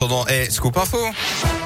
Pendant, eh, scoop info.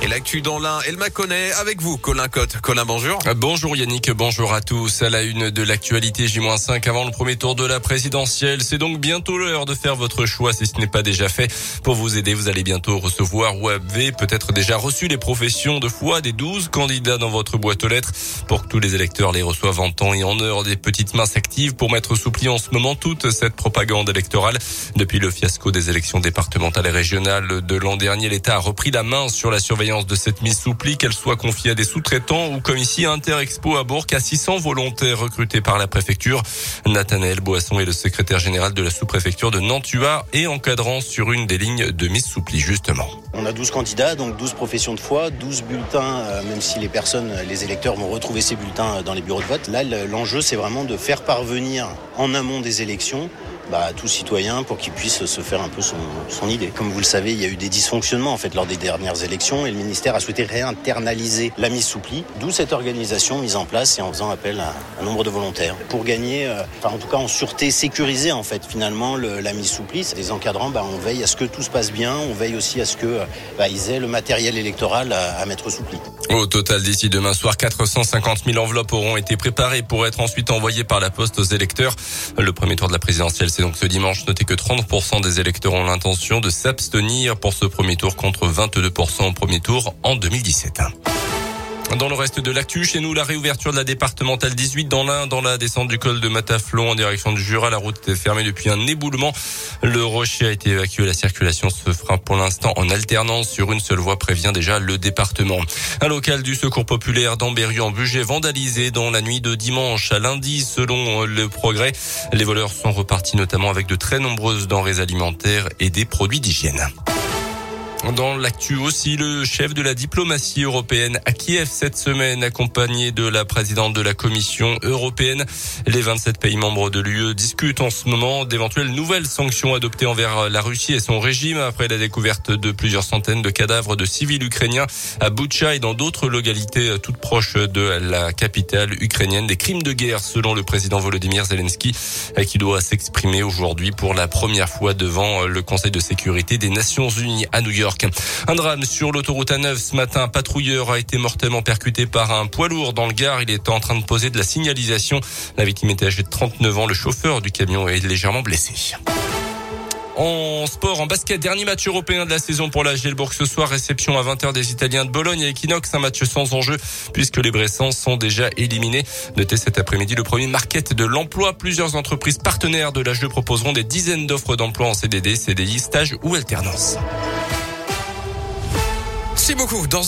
Et l'actu dans l'un, elle m'a connaît avec vous, Colin Cotte. Colin, bonjour. Bonjour Yannick, bonjour à tous. À la une de l'actualité J-5 avant le premier tour de la présidentielle. C'est donc bientôt l'heure de faire votre choix si ce n'est pas déjà fait. Pour vous aider, vous allez bientôt recevoir ou avez peut-être déjà reçu les professions de foi des 12 candidats dans votre boîte aux lettres pour que tous les électeurs les reçoivent en temps et en heure des petites mains s'activent pour mettre sous pli en ce moment toute cette propagande électorale. Depuis le fiasco des élections départementales et régionales de l'an dernier, l'État a repris la main sur la surveillance de cette mise sous pli, qu'elle soit confiée à des sous-traitants ou comme ici Interexpo à Bourg, à 600 volontaires recrutés par la préfecture. Nathanaël Boisson est le secrétaire général de la sous-préfecture de Nantua et encadrant sur une des lignes de mise sous pli justement. On a 12 candidats, donc 12 professions de foi, 12 bulletins, euh, même si les personnes, les électeurs vont retrouver ces bulletins euh, dans les bureaux de vote. Là, l'enjeu, c'est vraiment de faire parvenir en amont des élections bah, tout citoyen pour qu'il puisse se faire un peu son, idée. Comme vous le savez, il y a eu des dysfonctionnements en fait lors des dernières élections et le ministère a souhaité réinternaliser la mise sous pli, d'où cette organisation mise en place et en faisant appel à un nombre de volontaires pour gagner, euh, enfin en tout cas en sûreté sécurisée en fait finalement le, la mise sous pli. Des encadrants, bah, on veille à ce que tout se passe bien, on veille aussi à ce que bah, ils aient le matériel électoral à, à mettre sous pli. Au total, d'ici demain soir, 450 000 enveloppes auront été préparées pour être ensuite envoyées par la poste aux électeurs. Le premier tour de la présidentielle c'est donc ce dimanche. Notez que 30% des électeurs ont l'intention de s'abstenir pour ce premier tour contre 22% au premier tour en 2017. Dans le reste de l'actu, chez nous, la réouverture de la départementale 18 dans l'Ain, dans la descente du col de Mataflon en direction du Jura. La route est fermée depuis un éboulement. Le rocher a été évacué. La circulation se fera pour l'instant en alternance sur une seule voie, prévient déjà le département. Un local du secours populaire d'Ambérieu en budget vandalisé dans la nuit de dimanche à lundi, selon le progrès. Les voleurs sont repartis notamment avec de très nombreuses denrées alimentaires et des produits d'hygiène. Dans l'actu aussi, le chef de la diplomatie européenne à Kiev cette semaine, accompagné de la présidente de la Commission européenne. Les 27 pays membres de l'UE discutent en ce moment d'éventuelles nouvelles sanctions adoptées envers la Russie et son régime après la découverte de plusieurs centaines de cadavres de civils ukrainiens à Boutcha et dans d'autres localités toutes proches de la capitale ukrainienne. Des crimes de guerre selon le président Volodymyr Zelensky qui doit s'exprimer aujourd'hui pour la première fois devant le Conseil de sécurité des Nations Unies à New Un drame sur l'autoroute A9 ce matin. Un patrouilleur a été mortellement percuté par un poids lourd dans le Gard. Il était en train de poser de la signalisation. La victime était âgée de 39 ans. Le chauffeur du camion est légèrement blessé. En sport, en basket, dernier match européen de la saison pour la Gelbourg ce soir. Réception à 20h des Italiens de Bologne et Equinox. Un match sans enjeu puisque les Bressans sont déjà éliminés. Notez cet après-midi le premier market de l'emploi. Plusieurs entreprises partenaires de la jeu proposeront des dizaines d'offres d'emploi en CDD, CDI, stage ou alternance. Merci beaucoup. Dans